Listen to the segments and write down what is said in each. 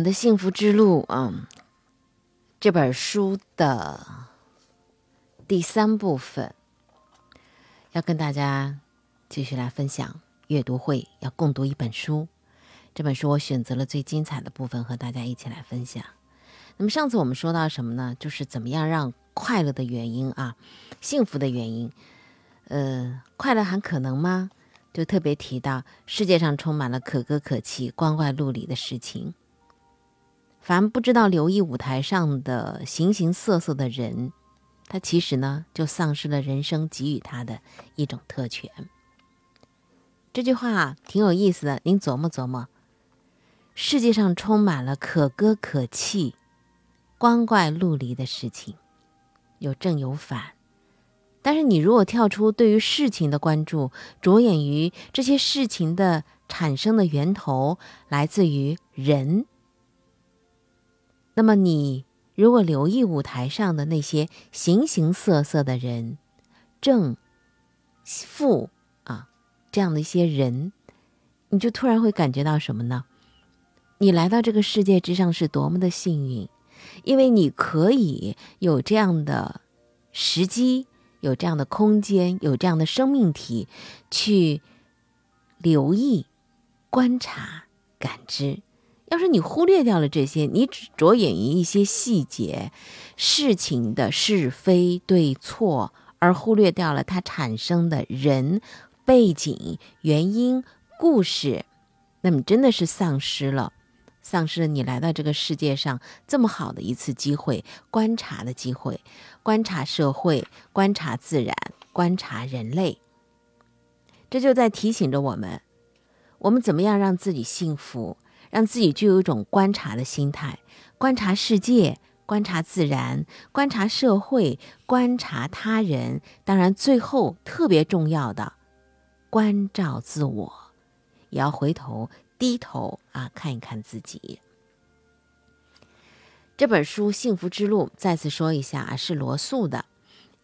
们的幸福之路啊，这本书的第三部分要跟大家继续来分享阅读会，要共读一本书。这本书我选择了最精彩的部分和大家一起来分享。那么上次我们说到什么呢？就是怎么样让快乐的原因啊，幸福的原因，呃，快乐还可能吗？就特别提到世界上充满了可歌可泣、光怪陆离的事情。凡不知道留意舞台上的形形色色的人，他其实呢就丧失了人生给予他的一种特权。这句话挺有意思的，您琢磨琢磨。世界上充满了可歌可泣、光怪陆离的事情，有正有反。但是，你如果跳出对于事情的关注，着眼于这些事情的产生的源头来自于人，那么你如果留意舞台上的那些形形色色的人，正、负啊这样的一些人，你就突然会感觉到什么呢？你来到这个世界之上是多么的幸运，因为你可以有这样的时机。有这样的空间，有这样的生命体，去留意、观察、感知。要是你忽略掉了这些，你只着眼于一些细节、事情的是非对错，而忽略掉了它产生的人、背景、原因、故事，那么真的是丧失了，丧失了你来到这个世界上这么好的一次机会，观察的机会。观察社会，观察自然，观察人类，这就在提醒着我们：我们怎么样让自己幸福，让自己具有一种观察的心态，观察世界，观察自然，观察社会，观察他人。当然，最后特别重要的，关照自我，也要回头低头啊，看一看自己。这本书《幸福之路》再次说一下啊，是罗素的，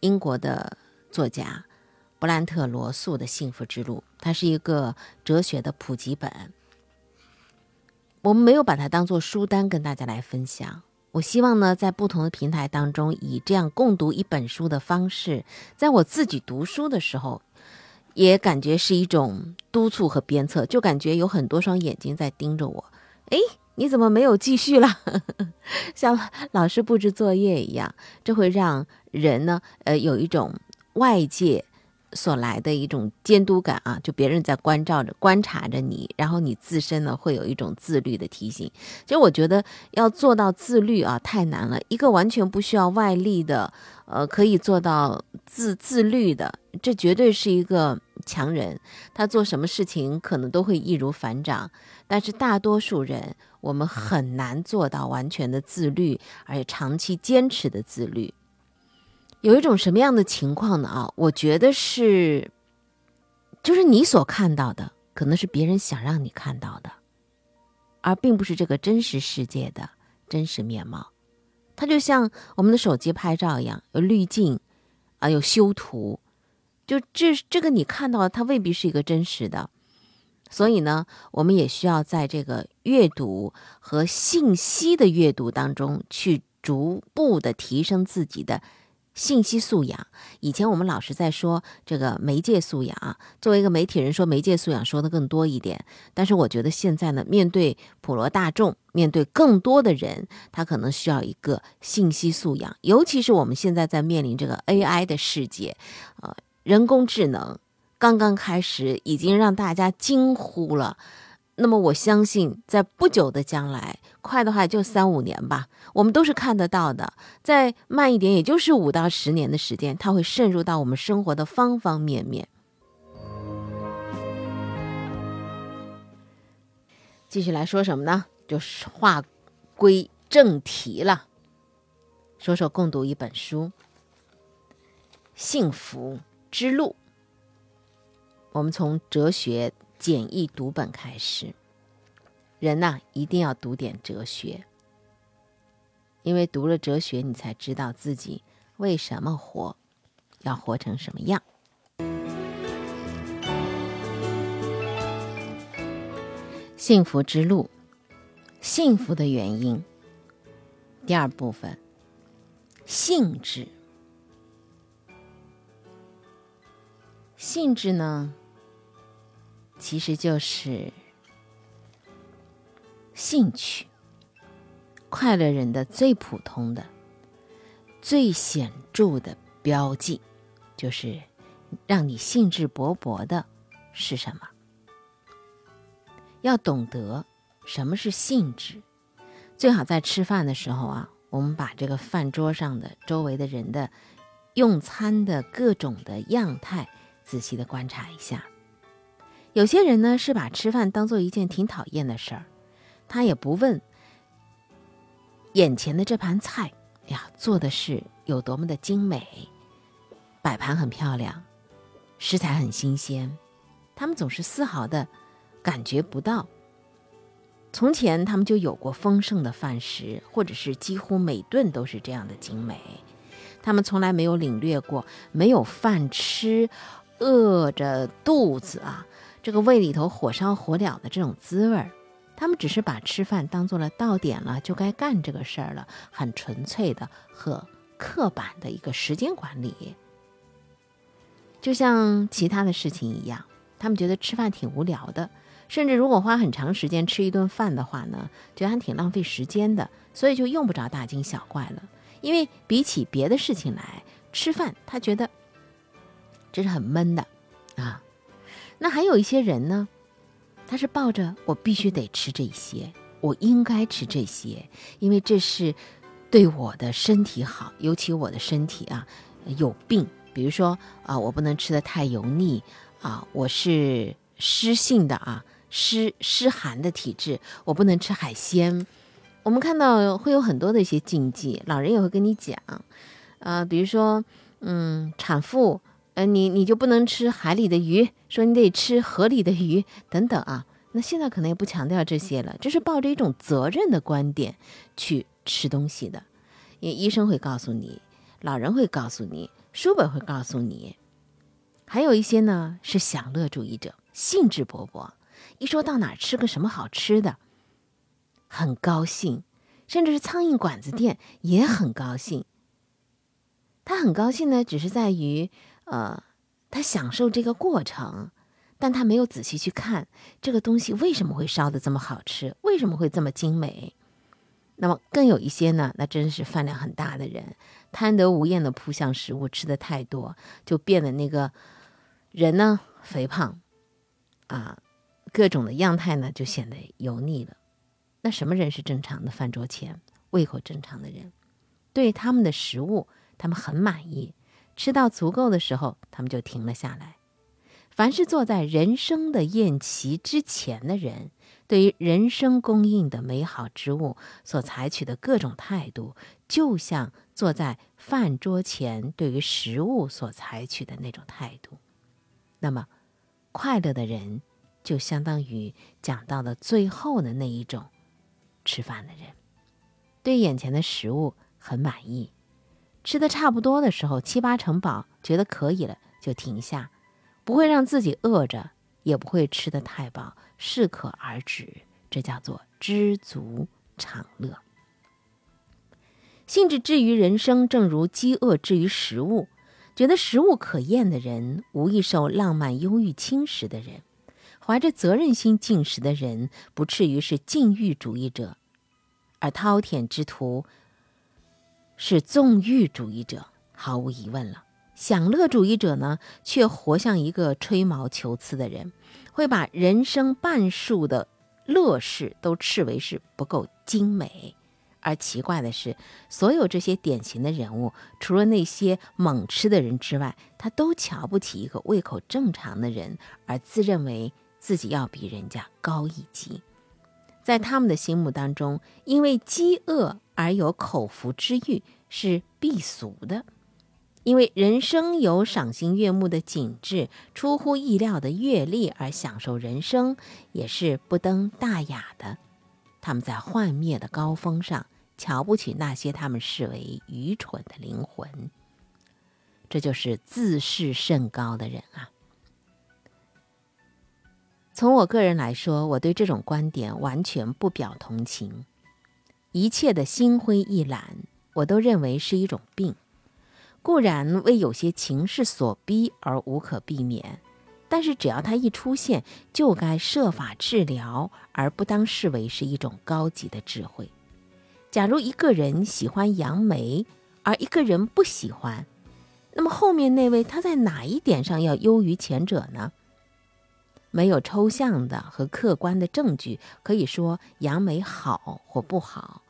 英国的作家布兰特·罗素的《幸福之路》，它是一个哲学的普及本。我们没有把它当做书单跟大家来分享。我希望呢，在不同的平台当中，以这样共读一本书的方式，在我自己读书的时候，也感觉是一种督促和鞭策，就感觉有很多双眼睛在盯着我。哎。你怎么没有继续了？像老师布置作业一样，这会让人呢，呃，有一种外界所来的一种监督感啊，就别人在关照着、观察着你，然后你自身呢会有一种自律的提醒。其实我觉得要做到自律啊，太难了。一个完全不需要外力的，呃，可以做到自自律的，这绝对是一个强人。他做什么事情可能都会易如反掌，但是大多数人。我们很难做到完全的自律，而且长期坚持的自律。有一种什么样的情况呢？啊，我觉得是，就是你所看到的，可能是别人想让你看到的，而并不是这个真实世界的真实面貌。它就像我们的手机拍照一样，有滤镜啊，有修图，就这这个你看到的，它未必是一个真实的。所以呢，我们也需要在这个阅读和信息的阅读当中，去逐步的提升自己的信息素养。以前我们老是在说这个媒介素养，作为一个媒体人说媒介素养说的更多一点。但是我觉得现在呢，面对普罗大众，面对更多的人，他可能需要一个信息素养。尤其是我们现在在面临这个 AI 的世界，呃，人工智能。刚刚开始，已经让大家惊呼了。那么，我相信在不久的将来，快的话就三五年吧，我们都是看得到的。再慢一点，也就是五到十年的时间，它会渗入到我们生活的方方面面。继续来说什么呢？就是话归正题了，说说共读一本书《幸福之路》。我们从哲学简易读本开始，人呐一定要读点哲学，因为读了哲学，你才知道自己为什么活，要活成什么样。幸福之路，幸福的原因。第二部分，性质。性质呢，其实就是兴趣。快乐人的最普通的、最显著的标记，就是让你兴致勃勃的是什么？要懂得什么是兴致，最好在吃饭的时候啊，我们把这个饭桌上的周围的人的用餐的各种的样态仔细的观察一下。有些人呢是把吃饭当做一件挺讨厌的事儿，他也不问眼前的这盘菜呀做的是有多么的精美，摆盘很漂亮，食材很新鲜，他们总是丝毫的。感觉不到。从前他们就有过丰盛的饭食，或者是几乎每顿都是这样的精美。他们从来没有领略过没有饭吃，饿着肚子啊，这个胃里头火烧火燎的这种滋味儿。他们只是把吃饭当做了到点了就该干这个事儿了，很纯粹的和刻板的一个时间管理，就像其他的事情一样，他们觉得吃饭挺无聊的。甚至如果花很长时间吃一顿饭的话呢，觉得还挺浪费时间的，所以就用不着大惊小怪了。因为比起别的事情来，吃饭他觉得这是很闷的啊。那还有一些人呢，他是抱着我必须得吃这些，我应该吃这些，因为这是对我的身体好，尤其我的身体啊有病，比如说啊，我不能吃的太油腻啊，我是湿性的啊。湿湿寒的体质，我不能吃海鲜。我们看到会有很多的一些禁忌，老人也会跟你讲，呃，比如说，嗯，产妇，呃，你你就不能吃海里的鱼，说你得吃河里的鱼等等啊。那现在可能也不强调这些了，这是抱着一种责任的观点去吃东西的。因为医生会告诉你，老人会告诉你，书本会告诉你，还有一些呢是享乐主义者，兴致勃勃。一说到哪儿吃个什么好吃的，很高兴，甚至是苍蝇馆子店也很高兴。他很高兴呢，只是在于，呃，他享受这个过程，但他没有仔细去看这个东西为什么会烧的这么好吃，为什么会这么精美。那么更有一些呢，那真是饭量很大的人，贪得无厌的扑向食物，吃的太多，就变得那个人呢肥胖，啊。各种的样态呢，就显得油腻了。那什么人是正常的？饭桌前胃口正常的人，对他们的食物，他们很满意，吃到足够的时候，他们就停了下来。凡是坐在人生的宴席之前的人，对于人生供应的美好之物所采取的各种态度，就像坐在饭桌前对于食物所采取的那种态度。那么，快乐的人。就相当于讲到了最后的那一种，吃饭的人，对眼前的食物很满意，吃的差不多的时候，七八成饱，觉得可以了，就停下，不会让自己饿着，也不会吃的太饱，适可而止，这叫做知足常乐。兴致至于人生，正如饥饿至于食物，觉得食物可厌的人，无意受浪漫忧郁侵蚀的人。怀着责任心进食的人，不至于是禁欲主义者；而饕餮之徒是纵欲主义者，毫无疑问了。享乐主义者呢，却活像一个吹毛求疵的人，会把人生半数的乐事都视为是不够精美。而奇怪的是，所有这些典型的人物，除了那些猛吃的人之外，他都瞧不起一个胃口正常的人，而自认为。自己要比人家高一级，在他们的心目当中，因为饥饿而有口福之欲是避俗的；因为人生有赏心悦目的景致、出乎意料的阅历而享受人生也是不登大雅的。他们在幻灭的高峰上瞧不起那些他们视为愚蠢的灵魂。这就是自视甚高的人啊！从我个人来说，我对这种观点完全不表同情。一切的心灰意懒，我都认为是一种病。固然为有些情势所逼而无可避免，但是只要它一出现，就该设法治疗，而不当视为是一种高级的智慧。假如一个人喜欢杨梅，而一个人不喜欢，那么后面那位他在哪一点上要优于前者呢？没有抽象的和客观的证据可以说杨梅好或不好。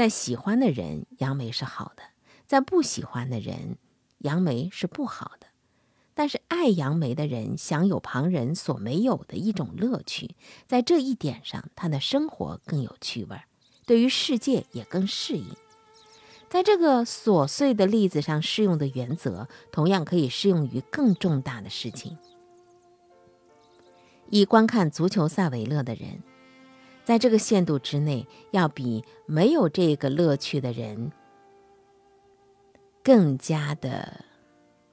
在喜欢的人，杨梅是好的；在不喜欢的人，杨梅是不好的。但是爱杨梅的人享有旁人所没有的一种乐趣，在这一点上，他的生活更有趣味，对于世界也更适应。在这个琐碎的例子上适用的原则，同样可以适用于更重大的事情。以观看足球赛为乐的人，在这个限度之内，要比没有这个乐趣的人更加的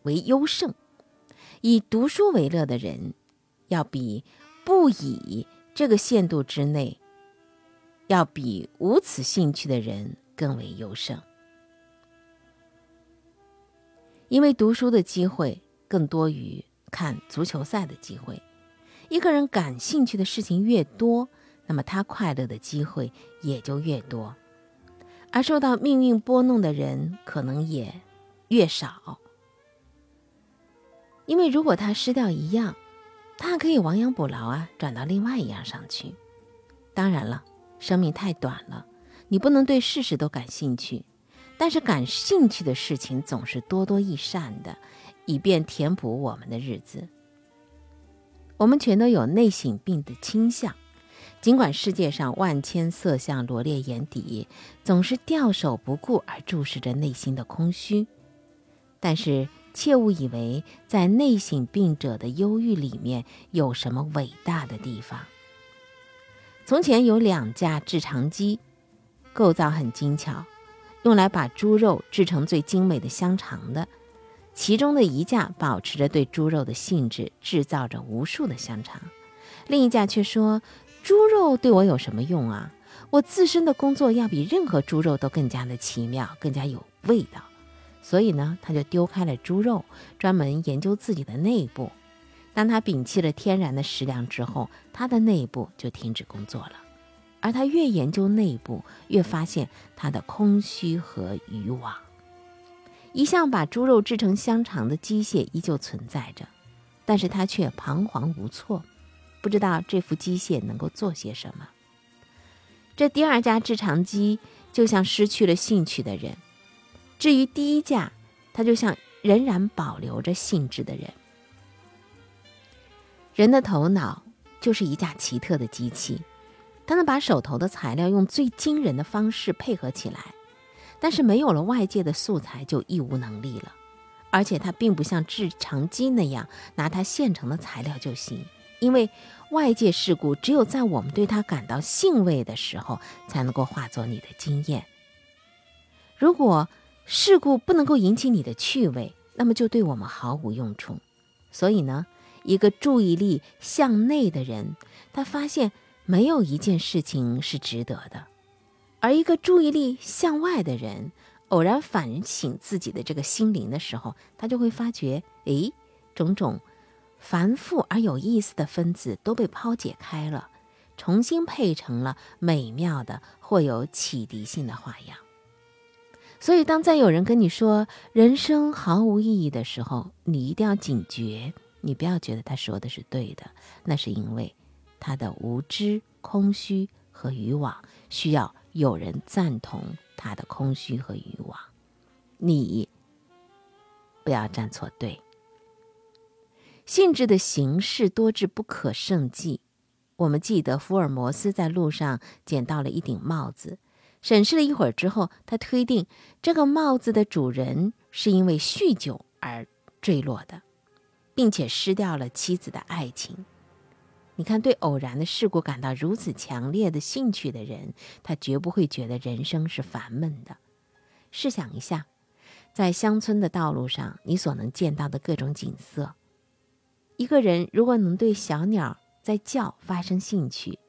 为优胜；以读书为乐的人，要比不以这个限度之内，要比无此兴趣的人更为优胜。因为读书的机会更多于看足球赛的机会，一个人感兴趣的事情越多，那么他快乐的机会也就越多，而受到命运拨弄的人可能也越少。因为如果他失掉一样，他还可以亡羊补牢啊，转到另外一样上去。当然了，生命太短了，你不能对事事都感兴趣。但是感兴趣的事情总是多多益善的，以便填补我们的日子。我们全都有内省病的倾向，尽管世界上万千色相罗列眼底，总是掉手不顾而注视着内心的空虚。但是切勿以为在内省病者的忧郁里面有什么伟大的地方。从前有两架制肠机，构造很精巧。用来把猪肉制成最精美的香肠的，其中的一架保持着对猪肉的兴致，制造着无数的香肠；另一架却说：“猪肉对我有什么用啊？我自身的工作要比任何猪肉都更加的奇妙，更加有味道。”所以呢，他就丢开了猪肉，专门研究自己的内部。当他摒弃了天然的食粮之后，他的内部就停止工作了。而他越研究内部，越发现他的空虚和渔网。一向把猪肉制成香肠的机械依旧存在着，但是他却彷徨无措，不知道这副机械能够做些什么。这第二架制肠机就像失去了兴趣的人，至于第一架，它就像仍然保留着兴致的人。人的头脑就是一架奇特的机器。他能把手头的材料用最惊人的方式配合起来，但是没有了外界的素材就一无能力了。而且它并不像制肠机那样拿它现成的材料就行，因为外界事故只有在我们对它感到兴味的时候才能够化作你的经验。如果事故不能够引起你的趣味，那么就对我们毫无用处。所以呢，一个注意力向内的人，他发现。没有一件事情是值得的，而一个注意力向外的人，偶然反省自己的这个心灵的时候，他就会发觉，诶，种种繁复而有意思的分子都被抛解开了，重新配成了美妙的或有启迪性的花样。所以，当再有人跟你说人生毫无意义的时候，你一定要警觉，你不要觉得他说的是对的，那是因为。他的无知、空虚和渔网，需要有人赞同他的空虚和渔网。你不要站错队。性质的形式多至不可胜计，我们记得福尔摩斯在路上捡到了一顶帽子，审视了一会儿之后，他推定这个帽子的主人是因为酗酒而坠落的，并且失掉了妻子的爱情。你看，对偶然的事故感到如此强烈的兴趣的人，他绝不会觉得人生是烦闷的。试想一下，在乡村的道路上，你所能见到的各种景色。一个人如果能对小鸟在叫发生兴趣，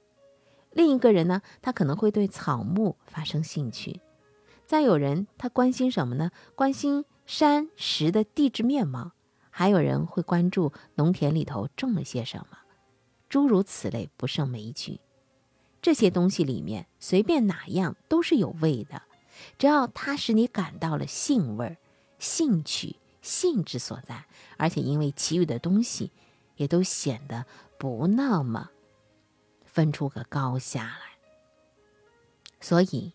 另一个人呢，他可能会对草木发生兴趣。再有人，他关心什么呢？关心山石的地质面貌。还有人会关注农田里头种了些什么。诸如此类不胜枚举，这些东西里面随便哪样都是有味的，只要它使你感到了兴味、兴趣、性质所在，而且因为其余的东西也都显得不那么分出个高下来。所以，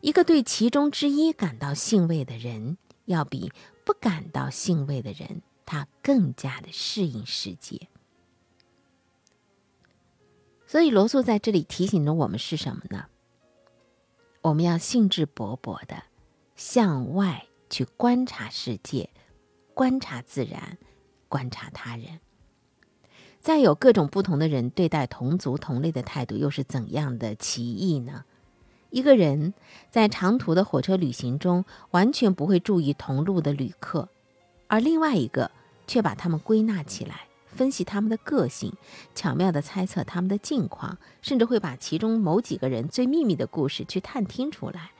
一个对其中之一感到兴味的人，要比不感到兴味的人，他更加的适应世界。所以罗素在这里提醒着我们是什么呢？我们要兴致勃勃的向外去观察世界，观察自然，观察他人。再有各种不同的人对待同族同类的态度又是怎样的奇异呢？一个人在长途的火车旅行中完全不会注意同路的旅客，而另外一个却把他们归纳起来。分析他们的个性，巧妙地猜测他们的境况，甚至会把其中某几个人最秘密的故事去探听出来。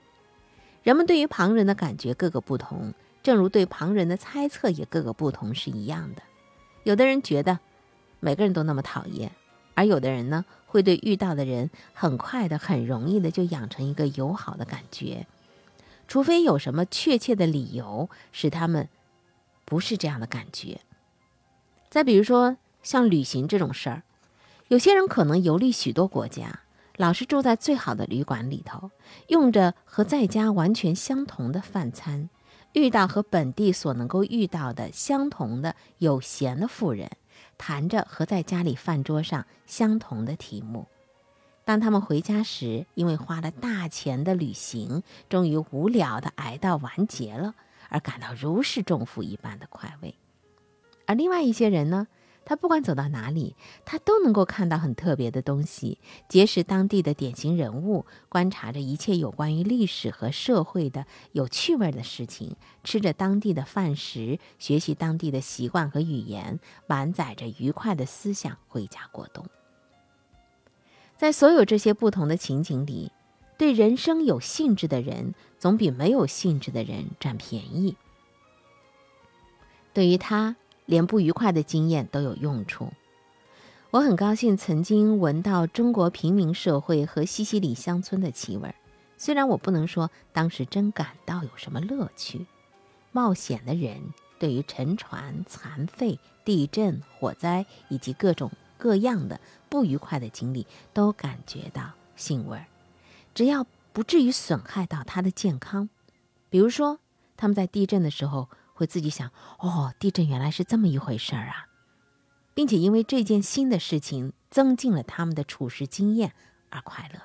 人们对于旁人的感觉各个不同，正如对旁人的猜测也各个不同是一样的。有的人觉得每个人都那么讨厌，而有的人呢，会对遇到的人很快的、很容易的就养成一个友好的感觉，除非有什么确切的理由使他们不是这样的感觉。再比如说，像旅行这种事儿，有些人可能游历许多国家，老是住在最好的旅馆里头，用着和在家完全相同的饭餐，遇到和本地所能够遇到的相同的有闲的富人，谈着和在家里饭桌上相同的题目。当他们回家时，因为花了大钱的旅行，终于无聊的挨到完结了，而感到如释重负一般的快慰。而另外一些人呢，他不管走到哪里，他都能够看到很特别的东西，结识当地的典型人物，观察着一切有关于历史和社会的有趣味的事情，吃着当地的饭食，学习当地的习惯和语言，满载着愉快的思想回家过冬。在所有这些不同的情景里，对人生有兴致的人，总比没有兴致的人占便宜。对于他。连不愉快的经验都有用处。我很高兴曾经闻到中国平民社会和西西里乡村的气味，虽然我不能说当时真感到有什么乐趣。冒险的人对于沉船、残废、地震、火灾以及各种各样的不愉快的经历都感觉到兴味儿，只要不至于损害到他的健康。比如说，他们在地震的时候。会自己想哦，地震原来是这么一回事儿啊，并且因为这件新的事情增进了他们的处事经验而快乐。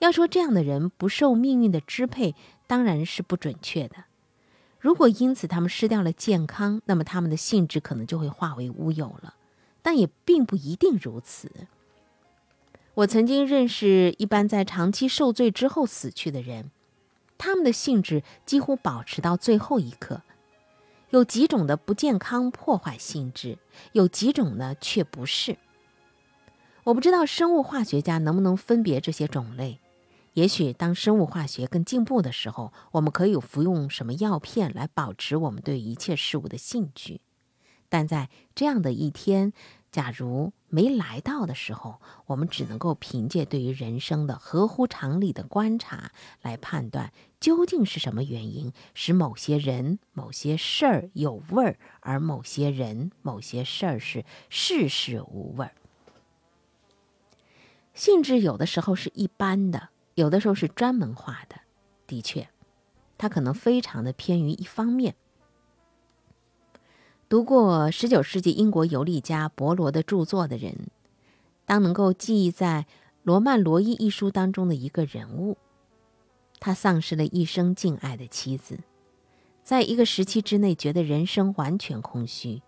要说这样的人不受命运的支配，当然是不准确的。如果因此他们失掉了健康，那么他们的性质可能就会化为乌有了。但也并不一定如此。我曾经认识一般在长期受罪之后死去的人，他们的性质几乎保持到最后一刻。有几种的不健康破坏性质，有几种呢却不是。我不知道生物化学家能不能分别这些种类。也许当生物化学更进步的时候，我们可以服用什么药片来保持我们对一切事物的兴趣。但在这样的一天，假如没来到的时候，我们只能够凭借对于人生的合乎常理的观察来判断。究竟是什么原因使某些人、某些事儿有味儿，而某些人、某些事儿是事事无味儿？性质有的时候是一般的，有的时候是专门化的。的确，它可能非常的偏于一方面。读过十九世纪英国游历家伯罗的著作的人，当能够记忆在《罗曼罗伊》一书当中的一个人物。他丧失了一生敬爱的妻子，在一个时期之内觉得人生完全空虚，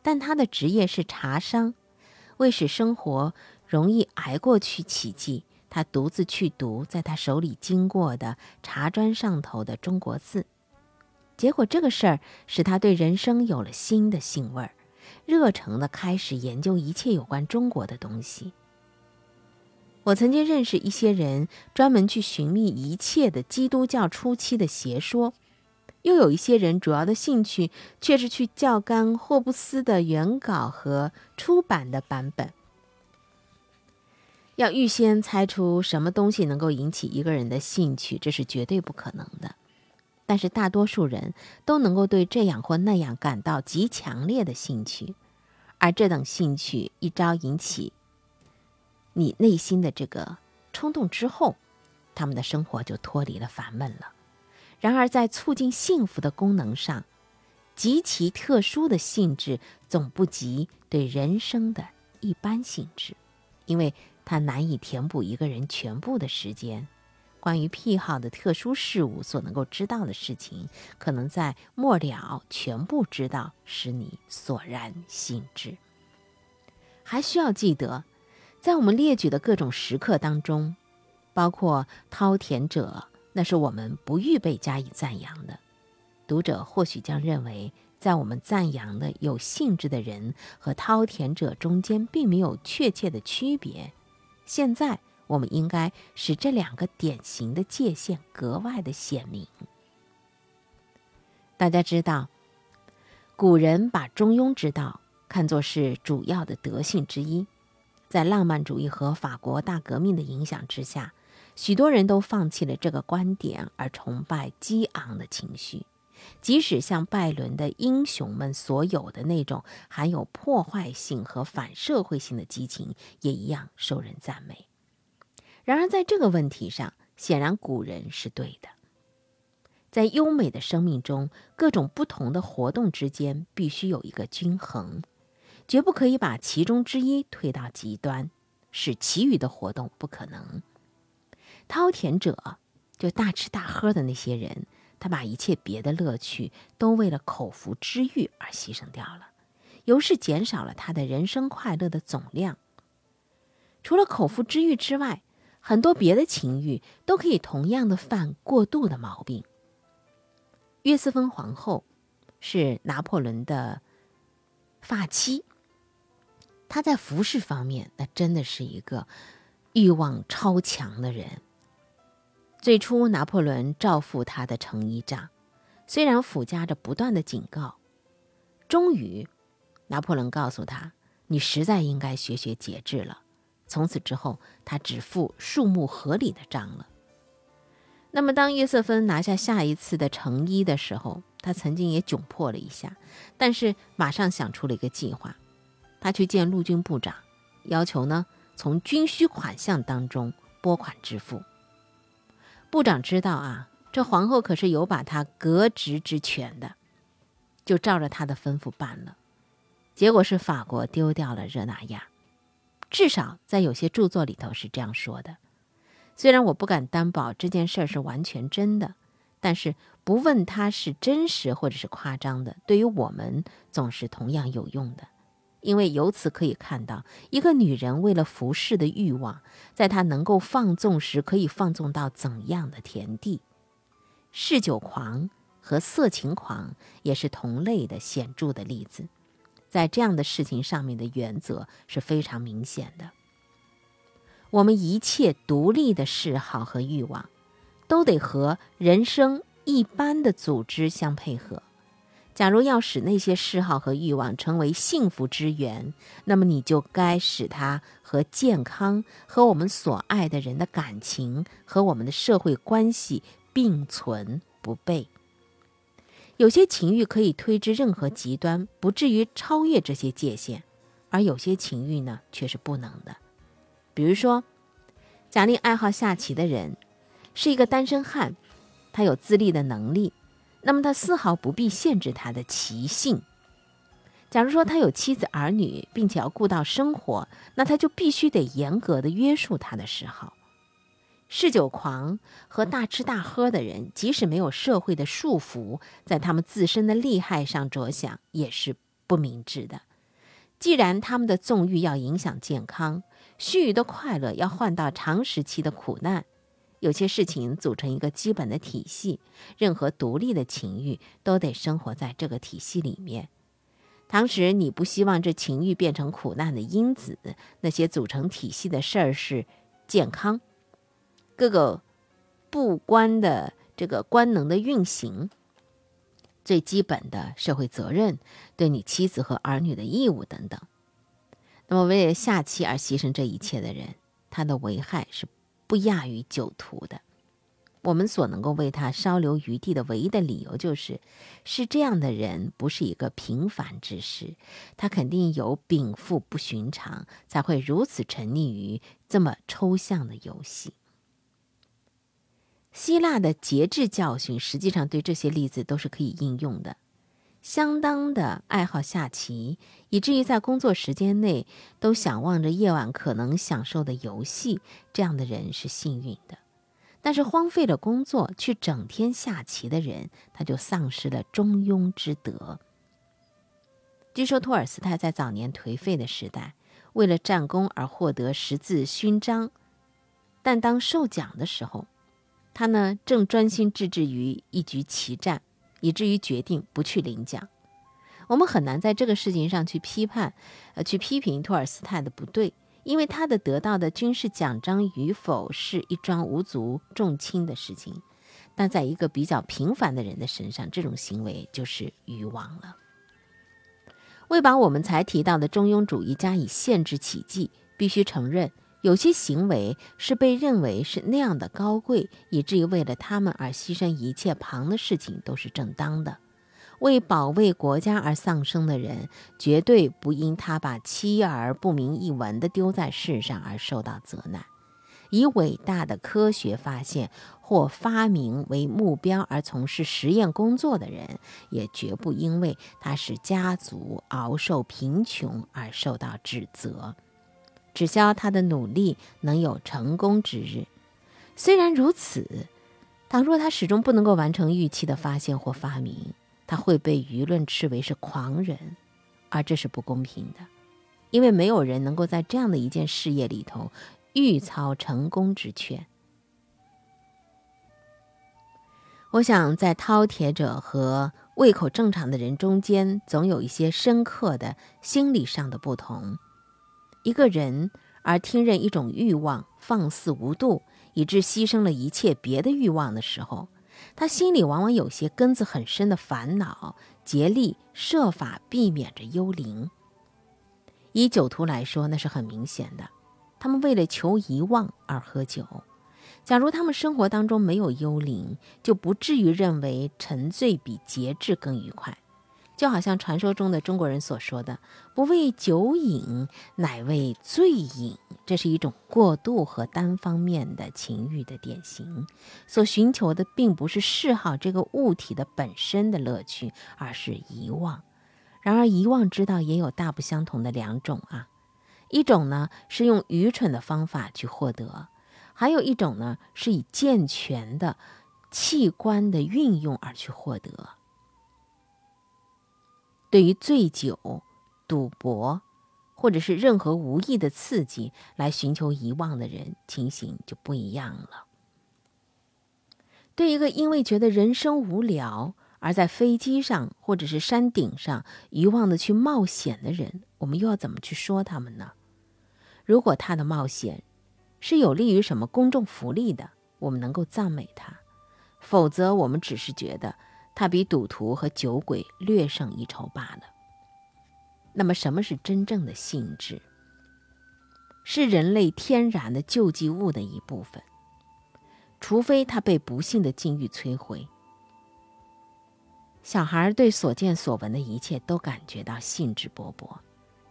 但他的职业是茶商，为使生活容易挨过去起计，他独自去读在他手里经过的茶砖上头的中国字。结果这个事儿使他对人生有了新的兴味儿，热诚地开始研究一切有关中国的东西。我曾经认识一些人，专门去寻觅一切的基督教初期的邪说；又有一些人，主要的兴趣却是去教干霍布斯的原稿和出版的版本。要预先猜出什么东西能够引起一个人的兴趣，这是绝对不可能的。但是大多数人都能够对这样或那样感到极强烈的兴趣，而这等兴趣一朝引起你内心的这个冲动之后，他们的生活就脱离了烦闷了。然而，在促进幸福的功能上，极其特殊的性质总不及对人生的一般性质，因为它难以填补一个人全部的时间。关于癖好的特殊事物所能够知道的事情，可能在末了全部知道，使你索然心知。还需要记得，在我们列举的各种时刻当中，包括饕餮者，那是我们不预备加以赞扬的。读者或许将认为，在我们赞扬的有兴致的人和饕餮者中间，并没有确切的区别。现在。我们应该使这两个典型的界限格外的鲜明。大家知道，古人把中庸之道看作是主要的德性之一。在浪漫主义和法国大革命的影响之下，许多人都放弃了这个观点，而崇拜激昂的情绪。即使像拜伦的英雄们所有的那种含有破坏性和反社会性的激情，也一样受人赞美。然而，在这个问题上，显然古人是对的。在优美的生命中，各种不同的活动之间必须有一个均衡，绝不可以把其中之一推到极端，使其余的活动不可能。饕餮者就大吃大喝的那些人，他把一切别的乐趣都为了口腹之欲而牺牲掉了，由是减少了他的人生快乐的总量。除了口腹之欲之外，很多别的情欲都可以同样的犯过度的毛病。约瑟芬皇后是拿破仑的发妻，他在服饰方面那真的是一个欲望超强的人。最初，拿破仑照付他的成衣帐，虽然附加着不断的警告，终于，拿破仑告诉他：“你实在应该学学节制了。”从此之后，他只付数目合理的账了。那么，当约瑟芬拿下下一次的成衣的时候，他曾经也窘迫了一下，但是马上想出了一个计划。他去见陆军部长，要求呢从军需款项当中拨款支付。部长知道啊，这皇后可是有把他革职之权的，就照着他的吩咐办了。结果是法国丢掉了热那亚。至少在有些著作里头是这样说的，虽然我不敢担保这件事儿是完全真的，但是不问它是真实或者是夸张的，对于我们总是同样有用的，因为由此可以看到一个女人为了服饰的欲望，在她能够放纵时可以放纵到怎样的田地。嗜酒狂和色情狂也是同类的显著的例子。在这样的事情上面的原则是非常明显的。我们一切独立的嗜好和欲望，都得和人生一般的组织相配合。假如要使那些嗜好和欲望成为幸福之源，那么你就该使它和健康、和我们所爱的人的感情、和我们的社会关系并存不悖。有些情欲可以推至任何极端，不至于超越这些界限，而有些情欲呢却是不能的。比如说，假令爱好下棋的人是一个单身汉，他有自立的能力，那么他丝毫不必限制他的棋性。假如说他有妻子儿女，并且要顾到生活，那他就必须得严格的约束他的嗜好。嗜酒狂和大吃大喝的人，即使没有社会的束缚，在他们自身的利害上着想，也是不明智的。既然他们的纵欲要影响健康，须臾的快乐要换到长时期的苦难，有些事情组成一个基本的体系，任何独立的情欲都得生活在这个体系里面。当时你不希望这情欲变成苦难的因子，那些组成体系的事儿是健康。各个部官的这个官能的运行，最基本的社会责任，对你妻子和儿女的义务等等。那么，为了下妻而牺牲这一切的人，他的危害是不亚于酒徒的。我们所能够为他稍留余地的唯一的理由，就是是这样的人不是一个平凡之事，他肯定有禀赋不寻常，才会如此沉溺于这么抽象的游戏。希腊的节制教训，实际上对这些例子都是可以应用的。相当的爱好下棋，以至于在工作时间内都想望着夜晚可能享受的游戏，这样的人是幸运的。但是荒废了工作去整天下棋的人，他就丧失了中庸之德。据说托尔斯泰在早年颓废的时代，为了战功而获得十字勋章，但当受奖的时候，他呢，正专心致志于一局棋战，以至于决定不去领奖。我们很难在这个事情上去批判，呃，去批评托尔斯泰的不对，因为他的得到的军事奖章与否是一桩无足重轻的事情。但在一个比较平凡的人的身上，这种行为就是愚妄了。为把我们才提到的中庸主义加以限制起见，必须承认。有些行为是被认为是那样的高贵，以至于为了他们而牺牲一切旁的事情都是正当的。为保卫国家而丧生的人，绝对不因他把妻儿不明一文的丢在世上而受到责难。以伟大的科学发现或发明为目标而从事实验工作的人，也绝不因为他使家族熬受贫穷而受到指责。只消他的努力能有成功之日。虽然如此，倘若他始终不能够完成预期的发现或发明，他会被舆论斥为是狂人，而这是不公平的，因为没有人能够在这样的一件事业里头预操成功之权。我想，在饕餮者和胃口正常的人中间，总有一些深刻的心理上的不同。一个人而听任一种欲望放肆无度，以致牺牲了一切别的欲望的时候，他心里往往有些根子很深的烦恼，竭力设法避免着幽灵。以酒徒来说，那是很明显的，他们为了求遗忘而喝酒。假如他们生活当中没有幽灵，就不至于认为沉醉比节制更愉快。就好像传说中的中国人所说的“不为酒饮，乃为醉饮”，这是一种过度和单方面的情欲的典型。所寻求的并不是嗜好这个物体的本身的乐趣，而是遗忘。然而，遗忘之道也有大不相同的两种啊，一种呢是用愚蠢的方法去获得，还有一种呢是以健全的器官的运用而去获得。对于醉酒、赌博，或者是任何无意的刺激来寻求遗忘的人，情形就不一样了。对一个因为觉得人生无聊而在飞机上或者是山顶上遗忘的去冒险的人，我们又要怎么去说他们呢？如果他的冒险是有利于什么公众福利的，我们能够赞美他；否则，我们只是觉得。他比赌徒和酒鬼略胜一筹罢了。那么，什么是真正的性质？是人类天然的救济物的一部分，除非他被不幸的境遇摧毁。小孩对所见所闻的一切都感觉到兴致勃勃，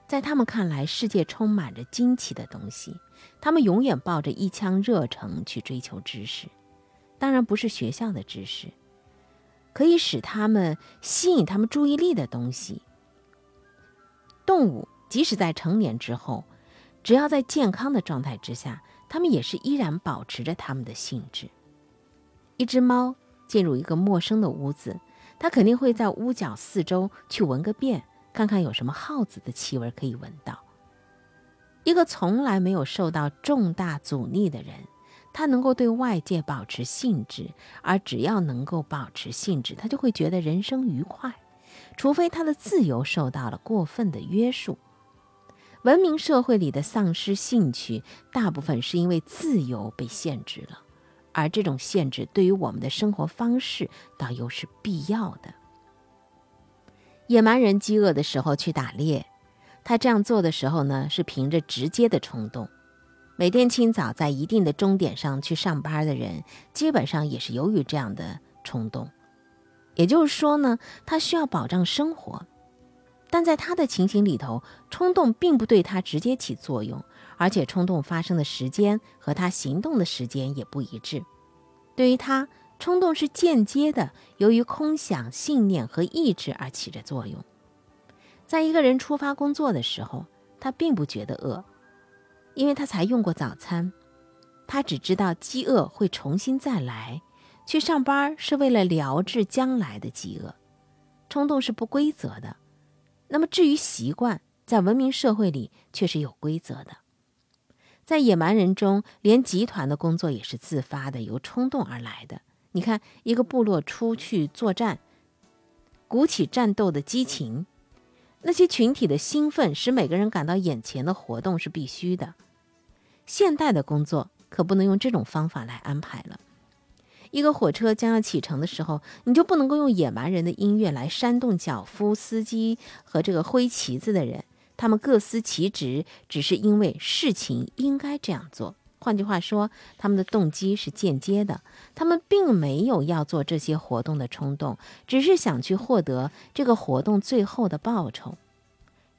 在他们看来，世界充满着惊奇的东西。他们永远抱着一腔热诚去追求知识，当然不是学校的知识。可以使他们吸引他们注意力的东西，动物即使在成年之后，只要在健康的状态之下，它们也是依然保持着它们的性质。一只猫进入一个陌生的屋子，它肯定会在屋角四周去闻个遍，看看有什么耗子的气味可以闻到。一个从来没有受到重大阻力的人，他能够对外界保持兴致，而只要能够保持兴致，他就会觉得人生愉快。除非他的自由受到了过分的约束。文明社会里的丧失兴趣，大部分是因为自由被限制了，而这种限制对于我们的生活方式，倒又是必要的。野蛮人饥饿的时候去打猎。他这样做的时候呢，是凭着直接的冲动。每天清早在一定的终点上去上班的人，基本上也是由于这样的冲动。也就是说呢，他需要保障生活，但在他的情形里头，冲动并不对他直接起作用，而且冲动发生的时间和他行动的时间也不一致。对于他，冲动是间接的，由于空想、信念和意志而起着作用。在一个人出发工作的时候，他并不觉得饿，因为他才用过早餐。他只知道饥饿会重新再来，去上班是为了疗治将来的饥饿。冲动是不规则的，那么至于习惯，在文明社会里却是有规则的。在野蛮人中，连集团的工作也是自发的，由冲动而来的。你看，一个部落出去作战，鼓起战斗的激情。那些群体的兴奋使每个人感到眼前的活动是必须的。现代的工作可不能用这种方法来安排了。一个火车将要启程的时候，你就不能够用野蛮人的音乐来煽动脚夫、司机和这个挥旗子的人。他们各司其职，只是因为事情应该这样做。换句话说，他们的动机是间接的，他们并没有要做这些活动的冲动，只是想去获得这个活动最后的报酬。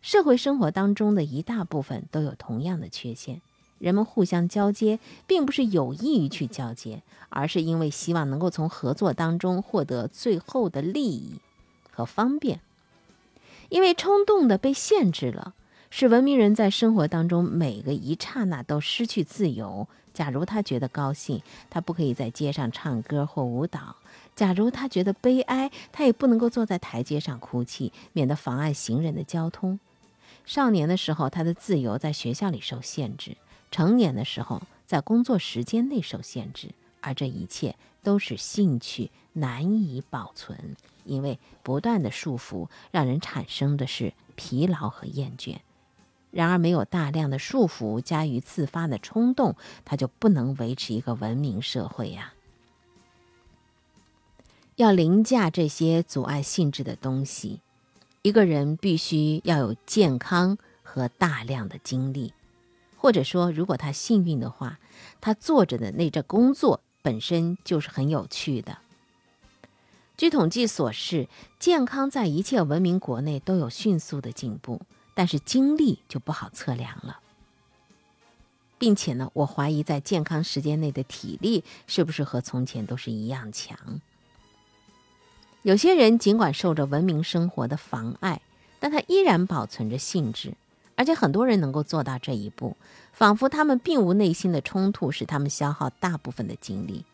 社会生活当中的一大部分都有同样的缺陷，人们互相交接，并不是有意于去交接，而是因为希望能够从合作当中获得最后的利益和方便，因为冲动的被限制了。使文明人在生活当中每个一刹那都失去自由。假如他觉得高兴，他不可以在街上唱歌或舞蹈；假如他觉得悲哀，他也不能够坐在台阶上哭泣，免得妨碍行人的交通。少年的时候，他的自由在学校里受限制；成年的时候，在工作时间内受限制。而这一切都使兴趣难以保存，因为不断的束缚让人产生的是疲劳和厌倦。然而，没有大量的束缚加于自发的冲动，他就不能维持一个文明社会呀。要凌驾这些阻碍性质的东西，一个人必须要有健康和大量的精力，或者说，如果他幸运的话，他做着的那这工作本身就是很有趣的。据统计所示，健康在一切文明国内都有迅速的进步。但是精力就不好测量了，并且呢，我怀疑在健康时间内的体力是不是和从前都是一样强。有些人尽管受着文明生活的妨碍，但他依然保存着兴致，而且很多人能够做到这一步，仿佛他们并无内心的冲突，使他们消耗大部分的精力。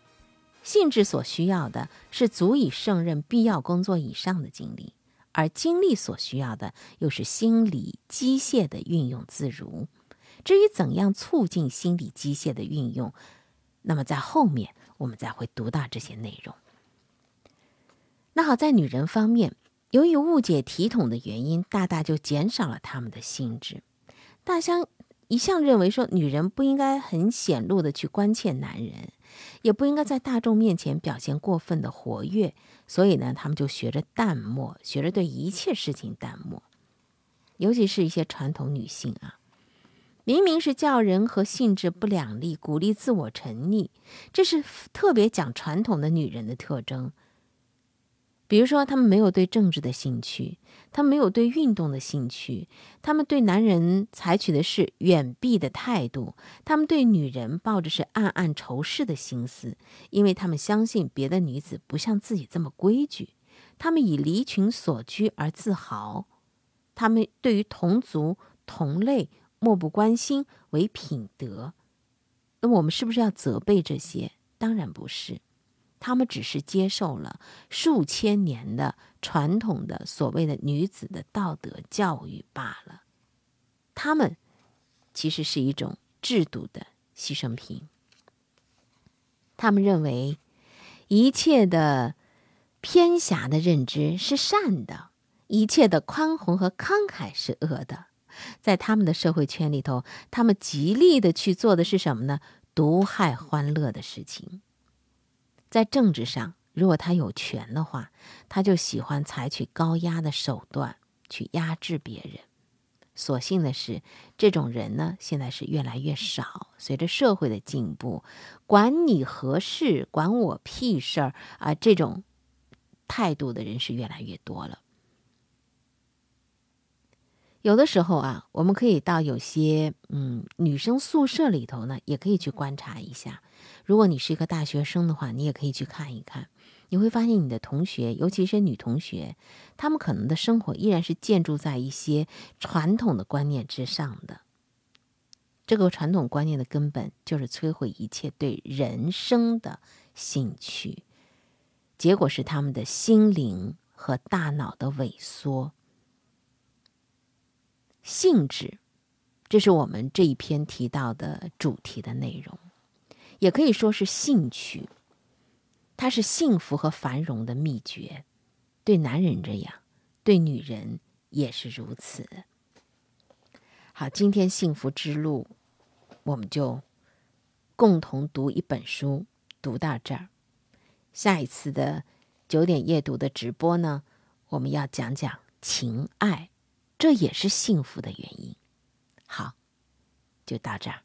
性质所需要的是足以胜任必要工作以上的精力。而精力所需要的又是心理机械的运用自如。至于怎样促进心理机械的运用，那么在后面我们再会读到这些内容。那好，在女人方面，由于误解体统的原因，大大就减少了他们的兴致。大相一向认为说，女人不应该很显露的去关切男人。也不应该在大众面前表现过分的活跃，所以呢，他们就学着淡漠，学着对一切事情淡漠。尤其是一些传统女性啊，明明是叫人和性质不两立，鼓励自我沉溺，这是特别讲传统的女人的特征。比如说，他们没有对政治的兴趣，他们没有对运动的兴趣，他们对男人采取的是远避的态度，他们对女人抱着是暗暗仇视的心思，因为他们相信别的女子不像自己这么规矩，他们以离群所居而自豪。他们对于同族同类漠不关心为品德。那我们是不是要责备这些？当然不是，他们只是接受了数千年的传统的所谓的女子的道德教育罢了。他们其实是一种制度的牺牲品。他们认为一切的偏狭的认知是善的，一切的宽宏和慷慨是恶的。在他们的社会圈里头，他们极力的去做的是什么呢？毒害欢乐的事情。在政治上，如果他有权的话，他就喜欢采取高压的手段去压制别人。所幸的是，这种人呢，现在是越来越少。随着社会的进步，管你何事，管我屁事儿啊！这种态度的人是越来越多了。有的时候啊，我们可以到有些嗯女生宿舍里头呢，也可以去观察一下。如果你是一个大学生的话，你也可以去看一看。你会发现你的同学，尤其是女同学，她们可能的生活依然是建筑在一些传统的观念之上的。这个传统观念的根本就是摧毁一切对人生的兴趣，结果是他们的心灵和大脑的萎缩。性质，这是我们这一篇提到的主题的内容，也可以说是兴趣。它是幸福和繁荣的秘诀，对男人这样，对女人也是如此。好，今天幸福之路，我们就共同读一本书，读到这儿。下一次的九点夜读的直播呢，我们要讲讲情爱。这也是幸福的原因。好，就到这儿。